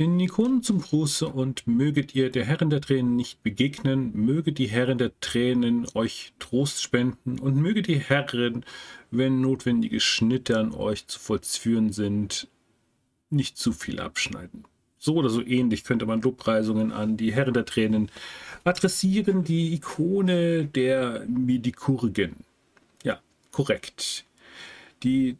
Den Ikonen zum Gruße und möget ihr der Herren der Tränen nicht begegnen, möge die Herren der Tränen euch Trost spenden und möge die Herren, wenn notwendige Schnitte an euch zu vollführen sind, nicht zu viel abschneiden. So oder so ähnlich könnte man Lobpreisungen an die Herren der Tränen adressieren, die Ikone der Medikurgen. Ja, korrekt. Die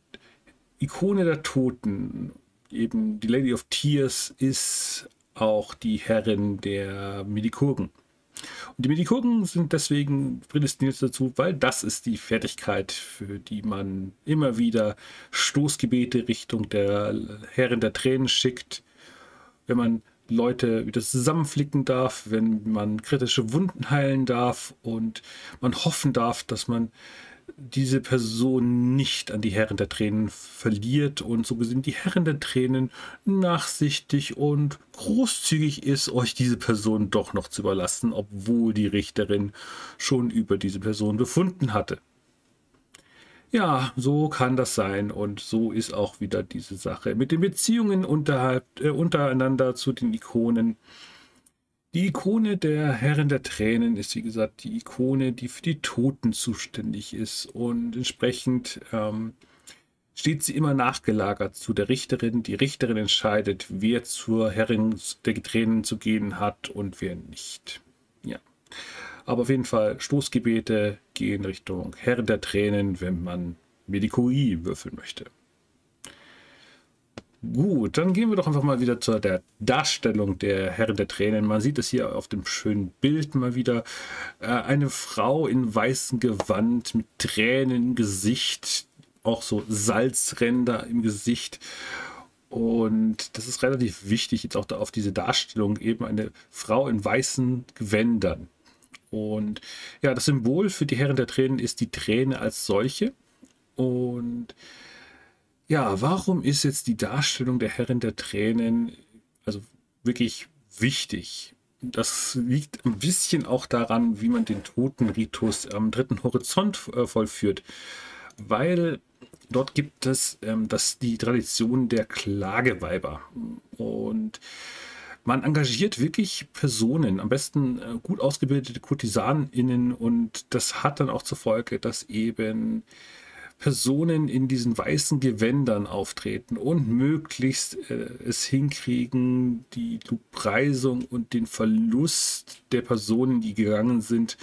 Ikone der Toten eben die Lady of Tears ist auch die Herrin der Medikurgen. Und die Medikurgen sind deswegen prädestiniert dazu, weil das ist die Fertigkeit, für die man immer wieder Stoßgebete Richtung der Herrin der Tränen schickt. Wenn man Leute wieder zusammenflicken darf, wenn man kritische Wunden heilen darf und man hoffen darf, dass man diese Person nicht an die Herren der Tränen verliert und so gesehen die Herren der Tränen nachsichtig und großzügig ist, euch diese Person doch noch zu überlassen, obwohl die Richterin schon über diese Person befunden hatte. Ja, so kann das sein und so ist auch wieder diese Sache mit den Beziehungen unterhalb, äh, untereinander zu den Ikonen. Die Ikone der Herren der Tränen ist, wie gesagt, die Ikone, die für die Toten zuständig ist. Und entsprechend ähm, steht sie immer nachgelagert zu der Richterin. Die Richterin entscheidet, wer zur Herrin der Tränen zu gehen hat und wer nicht. Ja. Aber auf jeden Fall, Stoßgebete gehen Richtung Herren der Tränen, wenn man Medikoi würfeln möchte. Gut, dann gehen wir doch einfach mal wieder zu der Darstellung der Herren der Tränen. Man sieht es hier auf dem schönen Bild mal wieder. Äh, eine Frau in weißem Gewand mit Tränen im Gesicht, auch so Salzränder im Gesicht. Und das ist relativ wichtig, jetzt auch da auf diese Darstellung, eben eine Frau in weißen Gewändern. Und ja, das Symbol für die Herren der Tränen ist die Träne als solche. Und ja, warum ist jetzt die Darstellung der Herrin der Tränen also wirklich wichtig? Das liegt ein bisschen auch daran, wie man den Totenritus am dritten Horizont äh, vollführt, weil dort gibt es ähm, das, die Tradition der Klageweiber. Und man engagiert wirklich Personen, am besten äh, gut ausgebildete KurtisanInnen. Und das hat dann auch zur Folge, dass eben Personen in diesen weißen Gewändern auftreten und möglichst äh, es hinkriegen, die Preisung und den Verlust der Personen, die gegangen sind,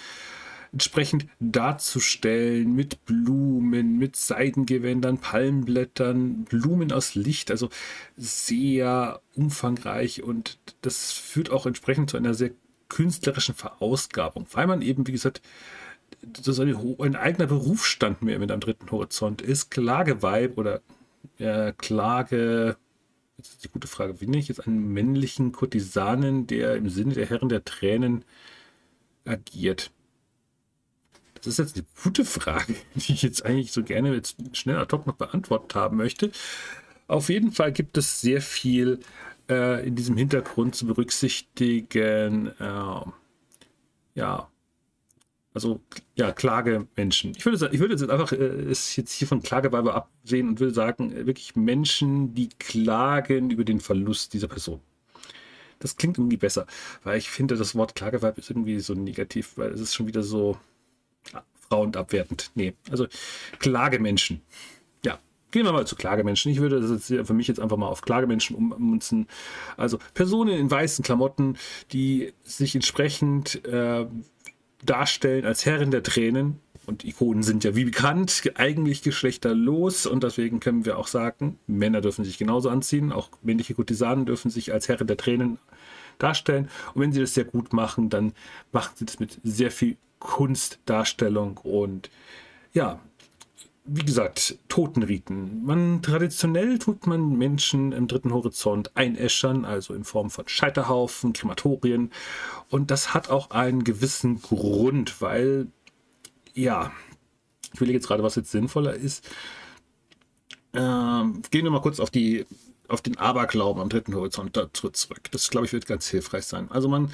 entsprechend darzustellen mit Blumen, mit Seidengewändern, Palmblättern, Blumen aus Licht, also sehr umfangreich und das führt auch entsprechend zu einer sehr künstlerischen Verausgabung, weil man eben, wie gesagt, das ein, eigener Berufsstand mehr mit am dritten Horizont ist. Klageweib oder äh, Klage, das ist die gute Frage, wie nenne ich jetzt einen männlichen Kurtisanen, der im Sinne der Herren der Tränen agiert? Das ist jetzt eine gute Frage, die ich jetzt eigentlich so gerne jetzt schnell ad hoc noch beantwortet haben möchte. Auf jeden Fall gibt es sehr viel äh, in diesem Hintergrund zu berücksichtigen. Äh, ja, also ja, Klagemenschen. Ich würde, ich würde jetzt einfach äh, es jetzt hier von Klageweiber absehen und würde sagen, äh, wirklich Menschen, die klagen über den Verlust dieser Person. Das klingt irgendwie besser, weil ich finde, das Wort Klageweib ist irgendwie so negativ, weil es ist schon wieder so ja, frauenabwertend. Nee, also Klagemenschen. Ja, gehen wir mal zu Klagemenschen. Ich würde das jetzt für mich jetzt einfach mal auf Klagemenschen ummünzen. Also Personen in weißen Klamotten, die sich entsprechend äh, darstellen als Herren der Tränen. Und Ikonen sind ja wie bekannt eigentlich geschlechterlos und deswegen können wir auch sagen, Männer dürfen sich genauso anziehen, auch männliche Kurtisanen dürfen sich als Herren der Tränen darstellen. Und wenn sie das sehr gut machen, dann machen sie das mit sehr viel Kunstdarstellung und ja, wie gesagt, Totenriten. Man traditionell tut man Menschen im dritten Horizont einäschern, also in Form von Scheiterhaufen, Krematorien. Und das hat auch einen gewissen Grund, weil, ja, ich will jetzt gerade, was jetzt sinnvoller ist. Ähm, gehen wir mal kurz auf die auf den Aberglauben am dritten Horizont zurück. Das, glaube ich, wird ganz hilfreich sein. Also man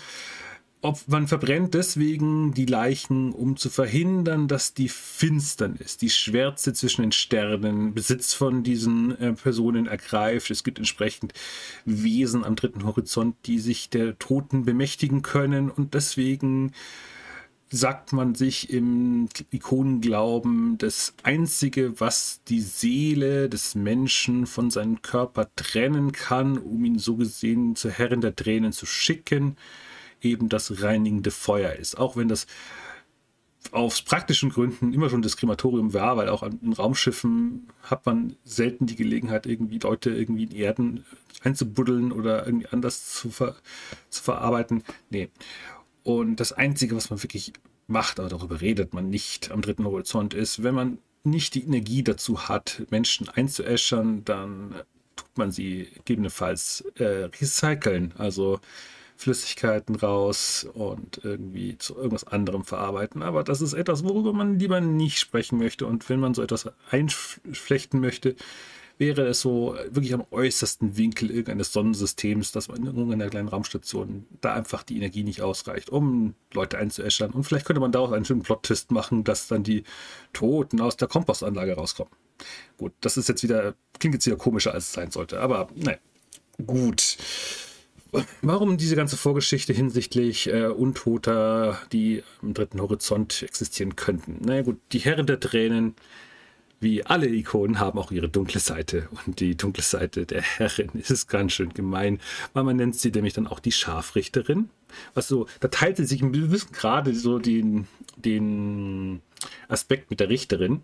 ob man verbrennt deswegen die Leichen, um zu verhindern, dass die Finsternis, die Schwärze zwischen den Sternen, Besitz von diesen äh, Personen ergreift. Es gibt entsprechend Wesen am dritten Horizont, die sich der Toten bemächtigen können und deswegen sagt man sich im Ikonenglauben, das Einzige, was die Seele des Menschen von seinem Körper trennen kann, um ihn so gesehen zur Herrin der Tränen zu schicken, eben das reinigende Feuer ist. Auch wenn das aus praktischen Gründen immer schon das Krematorium war, weil auch in Raumschiffen hat man selten die Gelegenheit, irgendwie Leute irgendwie in Erden einzubuddeln oder irgendwie anders zu, ver zu verarbeiten. Nee. Und das Einzige, was man wirklich macht, aber darüber redet man nicht am dritten Horizont, ist, wenn man nicht die Energie dazu hat, Menschen einzuäschern, dann tut man sie gegebenenfalls äh, recyceln. Also Flüssigkeiten raus und irgendwie zu irgendwas anderem verarbeiten. Aber das ist etwas, worüber man lieber nicht sprechen möchte. Und wenn man so etwas einflechten möchte, wäre es so wirklich am äußersten Winkel irgendeines Sonnensystems, dass man in irgendeiner kleinen Raumstation da einfach die Energie nicht ausreicht, um Leute einzuäschern. Und vielleicht könnte man daraus einen schönen Plot-Twist machen, dass dann die Toten aus der Kompostanlage rauskommen. Gut, das ist jetzt wieder, klingt jetzt wieder komischer, als es sein sollte. Aber nein, gut. Warum diese ganze Vorgeschichte hinsichtlich äh, Untoter, die im dritten Horizont existieren könnten? Naja gut, die Herren der Tränen, wie alle Ikonen, haben auch ihre dunkle Seite. Und die dunkle Seite der Herrin ist ganz schön gemein, weil man nennt sie nämlich dann auch die Scharfrichterin. Was so, da teilt sie sich ein bisschen gerade so den, den Aspekt mit der Richterin.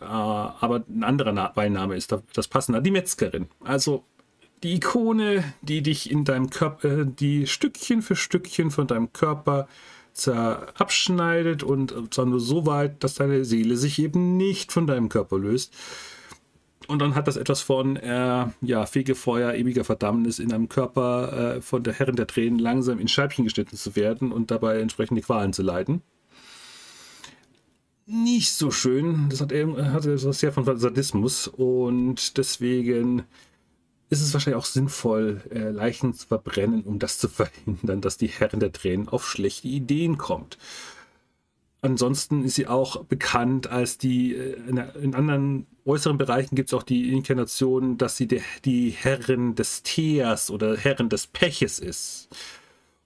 Uh, aber ein anderer Beiname ist das passende, die Metzgerin. Also die Ikone, die dich in deinem Körper, äh, die Stückchen für Stückchen von deinem Körper abschneidet und zwar nur so weit, dass deine Seele sich eben nicht von deinem Körper löst. Und dann hat das etwas von äh, ja, Fegefeuer, ewiger Verdammnis in einem Körper äh, von der Herrin der Tränen langsam in Scheibchen geschnitten zu werden und dabei entsprechende Qualen zu leiden. Nicht so schön. Das hat, hat etwas sehr von Sadismus und deswegen ist es wahrscheinlich auch sinnvoll, äh, Leichen zu verbrennen, um das zu verhindern, dass die Herren der Tränen auf schlechte Ideen kommt. Ansonsten ist sie auch bekannt als die, äh, in anderen äußeren Bereichen gibt es auch die Inkarnation, dass sie die, die Herrin des Teers oder Herrin des Peches ist.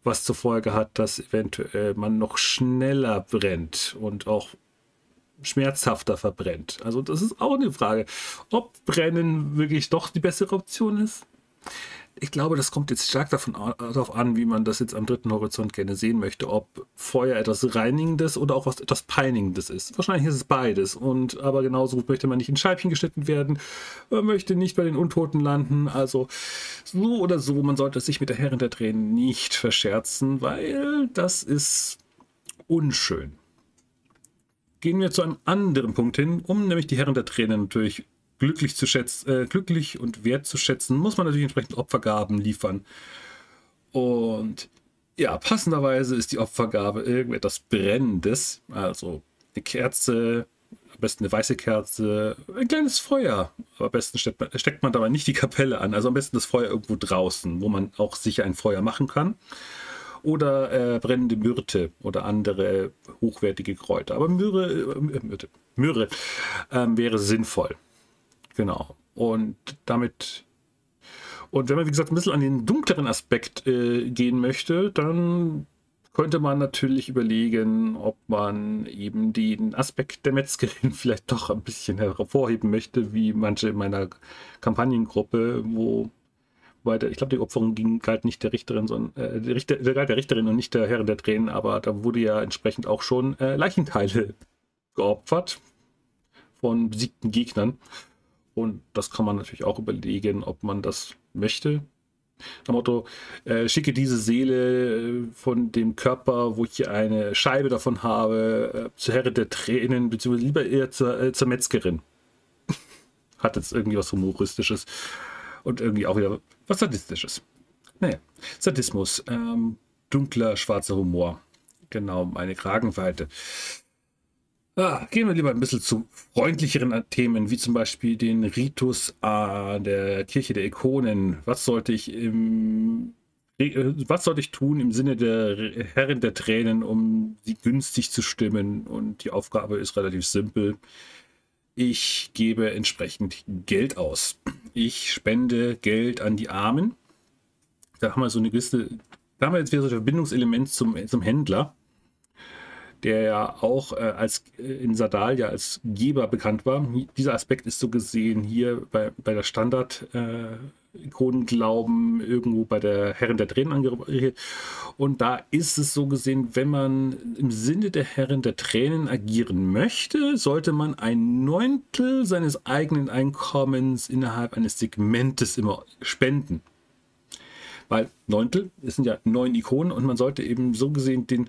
Was zur Folge hat, dass eventuell man noch schneller brennt und auch schmerzhafter verbrennt. Also das ist auch eine Frage, ob Brennen wirklich doch die bessere Option ist. Ich glaube, das kommt jetzt stark davon, darauf an, wie man das jetzt am dritten Horizont gerne sehen möchte, ob Feuer etwas Reinigendes oder auch was etwas Peinigendes ist. Wahrscheinlich ist es beides. Und aber genauso möchte man nicht in Scheibchen geschnitten werden, man möchte nicht bei den Untoten landen. Also so oder so, man sollte sich mit der Herrin der Tränen nicht verscherzen, weil das ist unschön gehen wir zu einem anderen Punkt hin, um nämlich die Herren der Tränen natürlich glücklich zu schätzen, äh, glücklich und wertzuschätzen, muss man natürlich entsprechend Opfergaben liefern. Und ja, passenderweise ist die Opfergabe irgendetwas Brennendes, also eine Kerze, am besten eine weiße Kerze, ein kleines Feuer. Aber am besten steckt man, steckt man dabei nicht die Kapelle an, also am besten das Feuer irgendwo draußen, wo man auch sicher ein Feuer machen kann oder äh, brennende Myrte oder andere hochwertige Kräuter. Aber Myrrhe, äh, Myrte, Myrrhe äh, wäre sinnvoll. Genau. Und damit und wenn man, wie gesagt, ein bisschen an den dunkleren Aspekt äh, gehen möchte, dann könnte man natürlich überlegen, ob man eben den Aspekt der Metzgerin vielleicht doch ein bisschen hervorheben möchte, wie manche in meiner Kampagnengruppe, wo der, ich glaube, die Opferung ging, galt nicht der Richterin, sondern äh, der, Richter, der galt der Richterin und nicht der Herrin der Tränen, aber da wurde ja entsprechend auch schon äh, Leichenteile geopfert von besiegten Gegnern. Und das kann man natürlich auch überlegen, ob man das möchte. Am Motto, äh, schicke diese Seele äh, von dem Körper, wo ich eine Scheibe davon habe, äh, zur Herrin der Tränen, beziehungsweise lieber eher zur, äh, zur Metzgerin. Hat jetzt irgendwie was Humoristisches und irgendwie auch wieder was Sadistisches. Naja, Sadismus, ähm, dunkler, schwarzer Humor. Genau, meine Kragenweite. Ah, gehen wir lieber ein bisschen zu freundlicheren Themen, wie zum Beispiel den Ritus äh, der Kirche der Ikonen. Was sollte ich im äh, was soll ich tun im Sinne der Herrin der Tränen, um sie günstig zu stimmen? Und die Aufgabe ist relativ simpel. Ich gebe entsprechend Geld aus. Ich spende Geld an die Armen. Da haben wir so eine gewisse, da haben wir jetzt wieder so ein Verbindungselement zum, zum Händler, der ja auch äh, als äh, in Sadal ja als Geber bekannt war. Dieser Aspekt ist so gesehen hier bei, bei der Standard. Äh, Ikonenglauben irgendwo bei der Herren der Tränen angerichtet. Und da ist es so gesehen, wenn man im Sinne der Herren der Tränen agieren möchte, sollte man ein Neuntel seines eigenen Einkommens innerhalb eines Segmentes immer spenden. Weil Neuntel, es sind ja neun Ikonen und man sollte eben so gesehen den,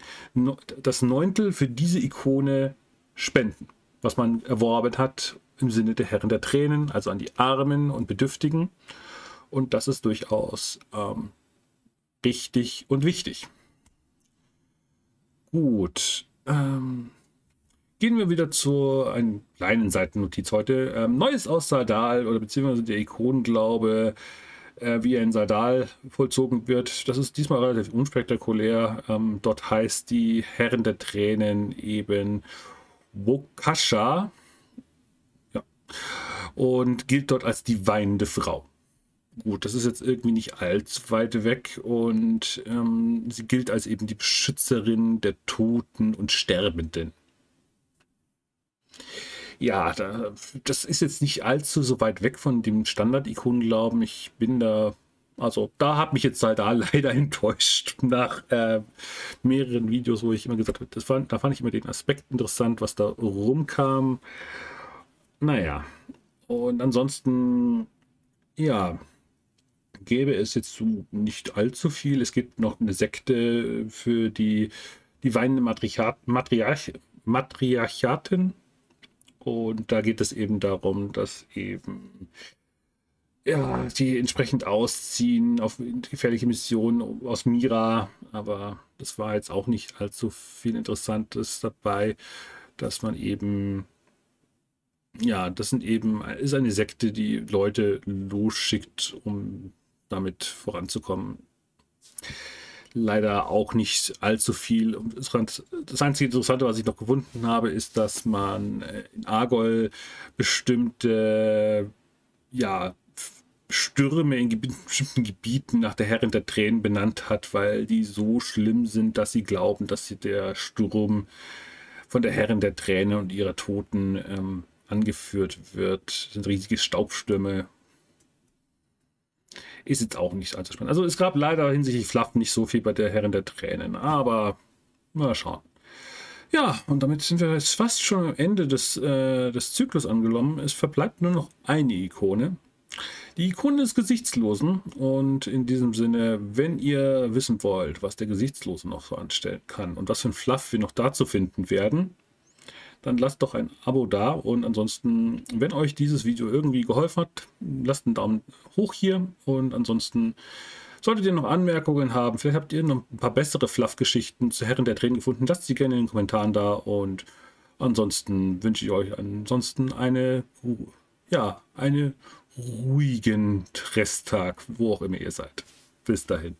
das Neuntel für diese Ikone spenden, was man erworben hat im Sinne der Herren der Tränen, also an die Armen und Bedürftigen. Und das ist durchaus ähm, richtig und wichtig. Gut. Ähm, gehen wir wieder zu einer kleinen Seitennotiz heute. Ähm, Neues aus Sardal oder beziehungsweise der Ikonenglaube, äh, wie er in Sardal vollzogen wird. Das ist diesmal relativ unspektakulär. Ähm, dort heißt die Herren der Tränen eben Wokasha. Ja. Und gilt dort als die weinende Frau. Gut, das ist jetzt irgendwie nicht allzu weit weg und ähm, sie gilt als eben die Beschützerin der Toten und Sterbenden. Ja, da, das ist jetzt nicht allzu so weit weg von dem Standard-Ikonenglauben. Ich bin da, also da hat mich jetzt halt da leider enttäuscht nach äh, mehreren Videos, wo ich immer gesagt habe, das fand, da fand ich immer den Aspekt interessant, was da rumkam. Naja, und ansonsten, ja, gäbe es jetzt so nicht allzu viel. Es gibt noch eine Sekte für die, die weinende Matriarch, Matriarch, Matriarchaten. Und da geht es eben darum, dass eben ja, die entsprechend ausziehen auf gefährliche Missionen aus Mira. Aber das war jetzt auch nicht allzu viel Interessantes dabei, dass man eben ja, das sind eben, ist eine Sekte, die Leute losschickt, um damit voranzukommen. Leider auch nicht allzu viel. Das einzige Interessante, was ich noch gefunden habe, ist, dass man äh, in Argol bestimmte ja, Stürme in bestimmten Gebieten nach der Herrin der Tränen benannt hat, weil die so schlimm sind, dass sie glauben, dass sie der Sturm von der Herrin der Tränen und ihrer Toten ähm, angeführt wird. Das sind riesige Staubstürme, ist jetzt auch nicht allzu spannend. Also es gab leider hinsichtlich Fluff nicht so viel bei der Herren der Tränen, aber mal schauen. Ja, und damit sind wir jetzt fast schon am Ende des, äh, des Zyklus angekommen. Es verbleibt nur noch eine Ikone. Die Ikone des Gesichtslosen. Und in diesem Sinne, wenn ihr wissen wollt, was der Gesichtslose noch so anstellen kann und was für ein Fluff wir noch da zu finden werden, dann lasst doch ein Abo da. Und ansonsten, wenn euch dieses Video irgendwie geholfen hat, lasst einen Daumen hoch hier. Und ansonsten solltet ihr noch Anmerkungen haben, vielleicht habt ihr noch ein paar bessere Fluff-Geschichten zu Herren der Tränen gefunden, lasst sie gerne in den Kommentaren da. Und ansonsten wünsche ich euch ansonsten eine, ja, eine ruhigen Resttag, wo auch immer ihr seid. Bis dahin.